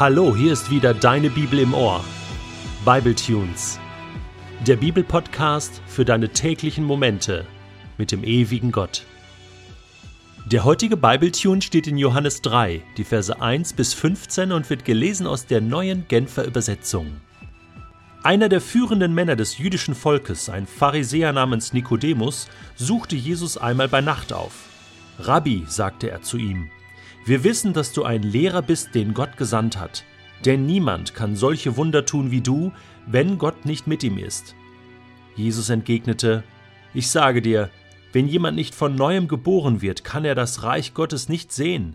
Hallo, hier ist wieder deine Bibel im Ohr. Bible Tunes. Der Bibelpodcast für deine täglichen Momente mit dem ewigen Gott. Der heutige Bibletune steht in Johannes 3, die Verse 1 bis 15 und wird gelesen aus der neuen Genfer Übersetzung. Einer der führenden Männer des jüdischen Volkes, ein Pharisäer namens Nikodemus, suchte Jesus einmal bei Nacht auf. Rabbi, sagte er zu ihm, wir wissen, dass du ein Lehrer bist, den Gott gesandt hat. Denn niemand kann solche Wunder tun wie du, wenn Gott nicht mit ihm ist. Jesus entgegnete, Ich sage dir, wenn jemand nicht von neuem geboren wird, kann er das Reich Gottes nicht sehen.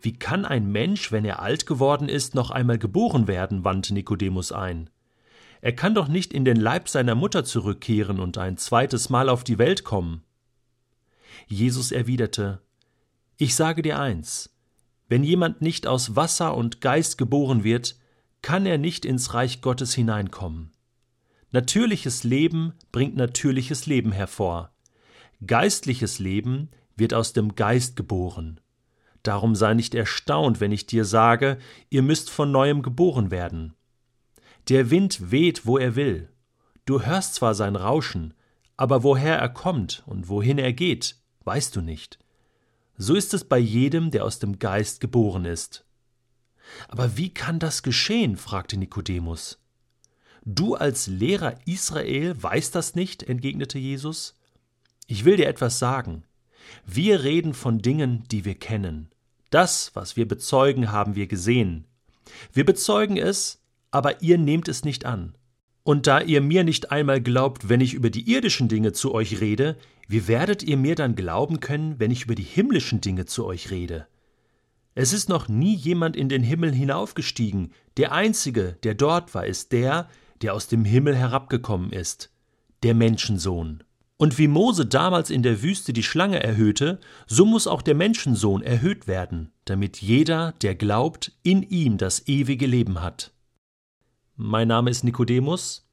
Wie kann ein Mensch, wenn er alt geworden ist, noch einmal geboren werden? wandte Nikodemus ein. Er kann doch nicht in den Leib seiner Mutter zurückkehren und ein zweites Mal auf die Welt kommen. Jesus erwiderte, Ich sage dir eins, wenn jemand nicht aus Wasser und Geist geboren wird, kann er nicht ins Reich Gottes hineinkommen. Natürliches Leben bringt natürliches Leben hervor. Geistliches Leben wird aus dem Geist geboren. Darum sei nicht erstaunt, wenn ich dir sage, ihr müsst von neuem geboren werden. Der Wind weht, wo er will. Du hörst zwar sein Rauschen, aber woher er kommt und wohin er geht, weißt du nicht. So ist es bei jedem, der aus dem Geist geboren ist. Aber wie kann das geschehen? fragte Nikodemus. Du als Lehrer Israel weißt das nicht? entgegnete Jesus. Ich will dir etwas sagen. Wir reden von Dingen, die wir kennen. Das, was wir bezeugen, haben wir gesehen. Wir bezeugen es, aber ihr nehmt es nicht an. Und da ihr mir nicht einmal glaubt, wenn ich über die irdischen Dinge zu euch rede, wie werdet ihr mir dann glauben können, wenn ich über die himmlischen Dinge zu euch rede? Es ist noch nie jemand in den Himmel hinaufgestiegen, der einzige, der dort war, ist der, der aus dem Himmel herabgekommen ist, der Menschensohn. Und wie Mose damals in der Wüste die Schlange erhöhte, so muss auch der Menschensohn erhöht werden, damit jeder, der glaubt, in ihm das ewige Leben hat. Mein Name ist Nikodemus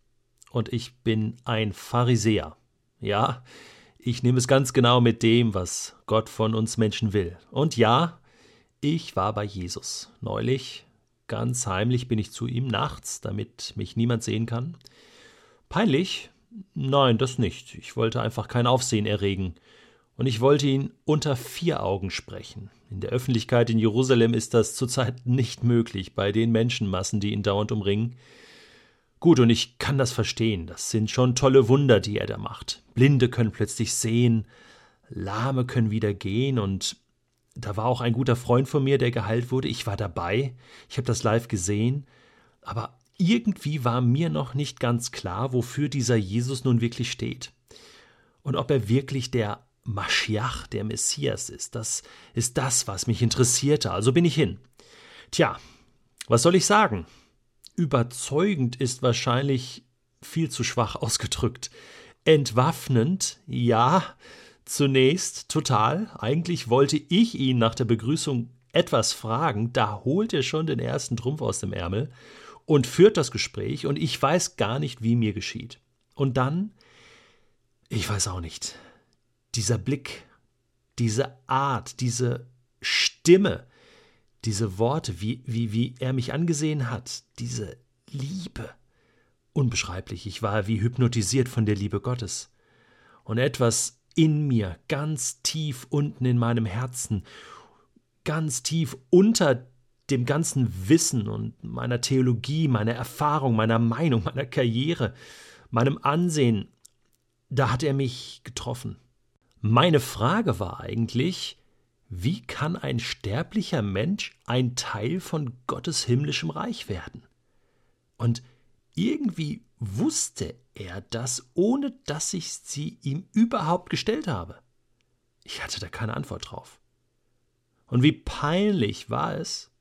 und ich bin ein Pharisäer. Ja, ich nehme es ganz genau mit dem, was Gott von uns Menschen will. Und ja, ich war bei Jesus. Neulich, ganz heimlich bin ich zu ihm nachts, damit mich niemand sehen kann. Peinlich, Nein, das nicht. Ich wollte einfach kein Aufsehen erregen. Und ich wollte ihn unter vier Augen sprechen. In der Öffentlichkeit in Jerusalem ist das zurzeit nicht möglich, bei den Menschenmassen, die ihn dauernd umringen. Gut, und ich kann das verstehen. Das sind schon tolle Wunder, die er da macht. Blinde können plötzlich sehen, Lahme können wieder gehen und da war auch ein guter Freund von mir, der geheilt wurde. Ich war dabei. Ich habe das live gesehen. Aber irgendwie war mir noch nicht ganz klar, wofür dieser Jesus nun wirklich steht. Und ob er wirklich der Maschiach, der Messias ist. Das ist das, was mich interessierte. Also bin ich hin. Tja, was soll ich sagen? Überzeugend ist wahrscheinlich viel zu schwach ausgedrückt. Entwaffnend, ja, zunächst total. Eigentlich wollte ich ihn nach der Begrüßung etwas fragen, da holt er schon den ersten Trumpf aus dem Ärmel und führt das Gespräch und ich weiß gar nicht, wie mir geschieht. Und dann, ich weiß auch nicht, dieser Blick, diese Art, diese Stimme, diese Worte, wie, wie, wie er mich angesehen hat, diese Liebe. Unbeschreiblich, ich war wie hypnotisiert von der Liebe Gottes. Und etwas in mir, ganz tief unten in meinem Herzen, ganz tief unter dem ganzen Wissen und meiner Theologie, meiner Erfahrung, meiner Meinung, meiner Karriere, meinem Ansehen, da hat er mich getroffen. Meine Frage war eigentlich, wie kann ein sterblicher Mensch ein Teil von Gottes himmlischem Reich werden? Und irgendwie wusste er das, ohne dass ich sie ihm überhaupt gestellt habe. Ich hatte da keine Antwort drauf. Und wie peinlich war es,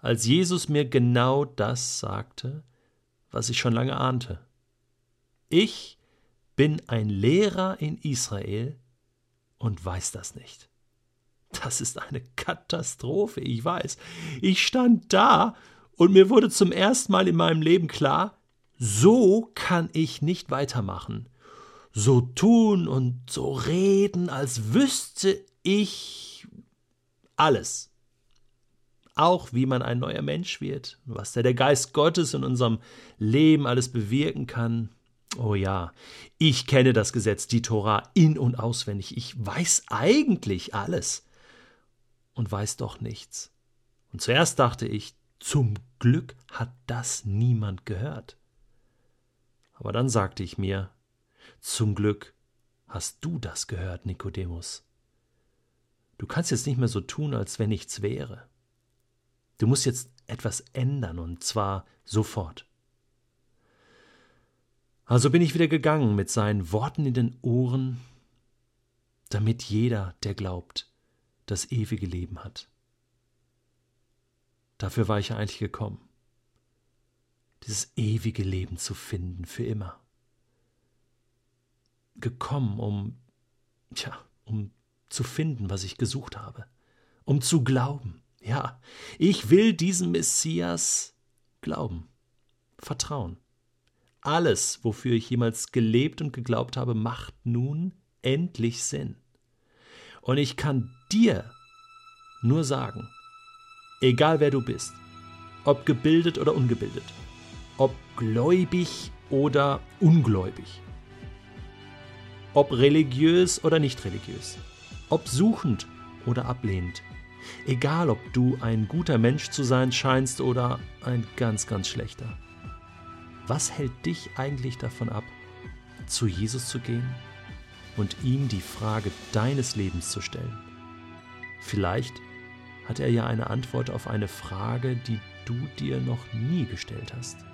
als Jesus mir genau das sagte, was ich schon lange ahnte. Ich bin ein Lehrer in Israel und weiß das nicht. Das ist eine Katastrophe, ich weiß. Ich stand da und mir wurde zum ersten Mal in meinem Leben klar, so kann ich nicht weitermachen. So tun und so reden, als wüsste ich alles auch, wie man ein neuer Mensch wird, was der Geist Gottes in unserem Leben alles bewirken kann. Oh ja, ich kenne das Gesetz, die Tora, in und auswendig. Ich weiß eigentlich alles und weiß doch nichts. Und zuerst dachte ich, zum Glück hat das niemand gehört. Aber dann sagte ich mir, zum Glück hast du das gehört, Nikodemus. Du kannst jetzt nicht mehr so tun, als wenn nichts wäre. Du musst jetzt etwas ändern, und zwar sofort. Also bin ich wieder gegangen mit seinen Worten in den Ohren, damit jeder, der glaubt, das ewige Leben hat. Dafür war ich ja eigentlich gekommen, dieses ewige Leben zu finden für immer. Gekommen, um, tja, um zu finden, was ich gesucht habe, um zu glauben. Ja, ich will diesem Messias glauben, vertrauen. Alles, wofür ich jemals gelebt und geglaubt habe, macht nun endlich Sinn. Und ich kann dir nur sagen, egal wer du bist, ob gebildet oder ungebildet, ob gläubig oder ungläubig, ob religiös oder nicht religiös, ob suchend oder ablehnend, egal ob du ein guter Mensch zu sein scheinst oder ein ganz, ganz schlechter. Was hält dich eigentlich davon ab, zu Jesus zu gehen und ihm die Frage deines Lebens zu stellen? Vielleicht hat er ja eine Antwort auf eine Frage, die du dir noch nie gestellt hast.